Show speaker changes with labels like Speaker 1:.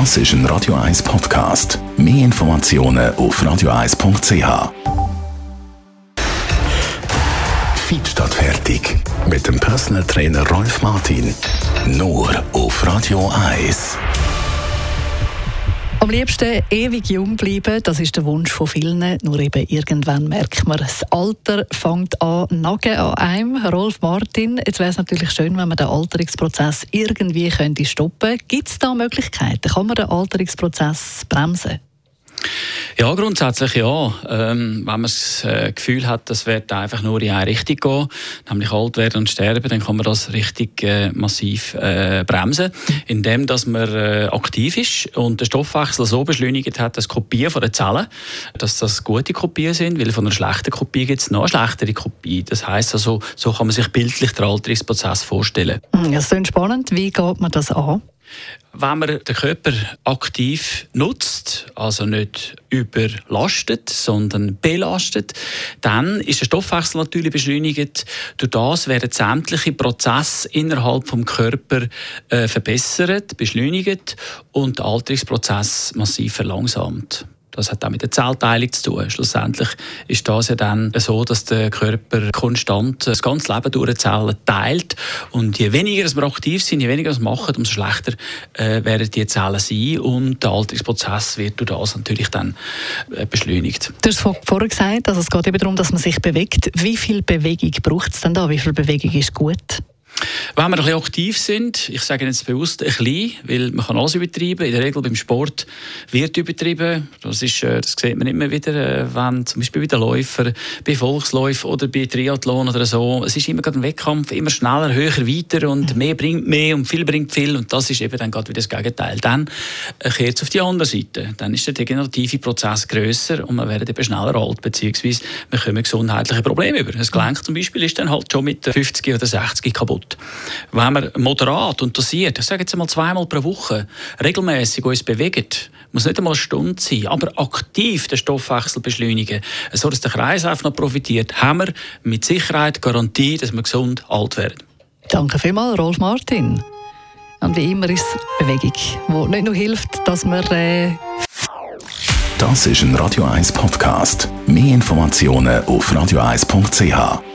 Speaker 1: Das ist ein Radio 1 Podcast. Mehr Informationen auf radio1.ch. Fit fertig. Mit dem Personal Trainer Rolf Martin. Nur auf Radio 1.
Speaker 2: Am liebsten ewig jung bleiben, das ist der Wunsch von vielen. Nur eben irgendwann merkt man, das Alter fängt an nagen an einem. Rolf Martin, jetzt wäre es natürlich schön, wenn man den Alterungsprozess irgendwie könnte stoppen. Gibt es da Möglichkeiten? Kann man den Alterungsprozess bremsen?
Speaker 3: Ja, grundsätzlich ja. Ähm, wenn man das äh, Gefühl hat, das wird einfach nur in eine Richtung gehen, nämlich alt werden und sterben, dann kann man das richtig äh, massiv äh, bremsen, indem dass man äh, aktiv ist und den Stoffwechsel so beschleunigt hat, dass Kopien von den Zellen, dass das gute Kopien sind, weil von einer schlechten Kopie gibt es noch eine schlechtere Kopie. Das heißt also, so kann man sich bildlich den Alterungsprozess vorstellen.
Speaker 2: Das ist spannend. Wie geht man das an?
Speaker 3: Wenn man den Körper aktiv nutzt, also nicht überlastet, sondern belastet, dann ist der Stoffwechsel natürlich beschleunigt. Durch das werden sämtliche Prozesse innerhalb des Körpers äh, verbessert, beschleunigt und der Alterungsprozess massiv verlangsamt. Das hat auch mit der Zellteilung zu tun. Schlussendlich ist das ja dann so, dass der Körper konstant das ganze Leben durch Zellen teilt. Und je weniger wir aktiv sind, je weniger wir machen, umso schlechter äh, werden die Zellen sein. Und der Alterungsprozess wird durch das natürlich dann äh, beschleunigt.
Speaker 2: Du hast vorher gesagt, also es geht eben darum, dass man sich bewegt. Wie viel Bewegung braucht es denn da? Wie viel Bewegung ist gut?
Speaker 3: Wenn wir ein bisschen aktiv sind, ich sage jetzt bewusst ein bisschen, weil man kann alles übertreiben. In der Regel beim Sport wird übertrieben. Das, ist, äh, das sieht man immer wieder, äh, wenn zum Beispiel bei den Läufern, bei Volksläufen oder bei Triathlon oder so. Es ist immer gerade ein Wettkampf, immer schneller, höher, weiter und mehr bringt mehr und viel bringt viel. Und das ist eben dann gerade wieder das Gegenteil. Dann äh, kehrt es auf die andere Seite. Dann ist der degenerative Prozess grösser und man wird eben schneller alt, beziehungsweise wir kommen gesundheitliche Probleme über. Das Gelenk zum Beispiel ist dann halt schon mit 50 oder 60 kaputt. Wenn wir moderat und dosiert, ich sage jetzt einmal zweimal pro Woche, regelmäßig uns bewegen, muss nicht einmal eine Stunde sein, aber aktiv den Stoffwechsel beschleunigen, so dass der Kreislauf noch profitiert, haben wir mit Sicherheit Garantie, dass wir gesund alt werden.
Speaker 2: Danke vielmals, Rolf Martin. Und wie immer ist es Bewegung, die nicht nur hilft, dass wir... Äh
Speaker 1: das ist ein Radio 1 Podcast. Mehr Informationen auf radio1.ch.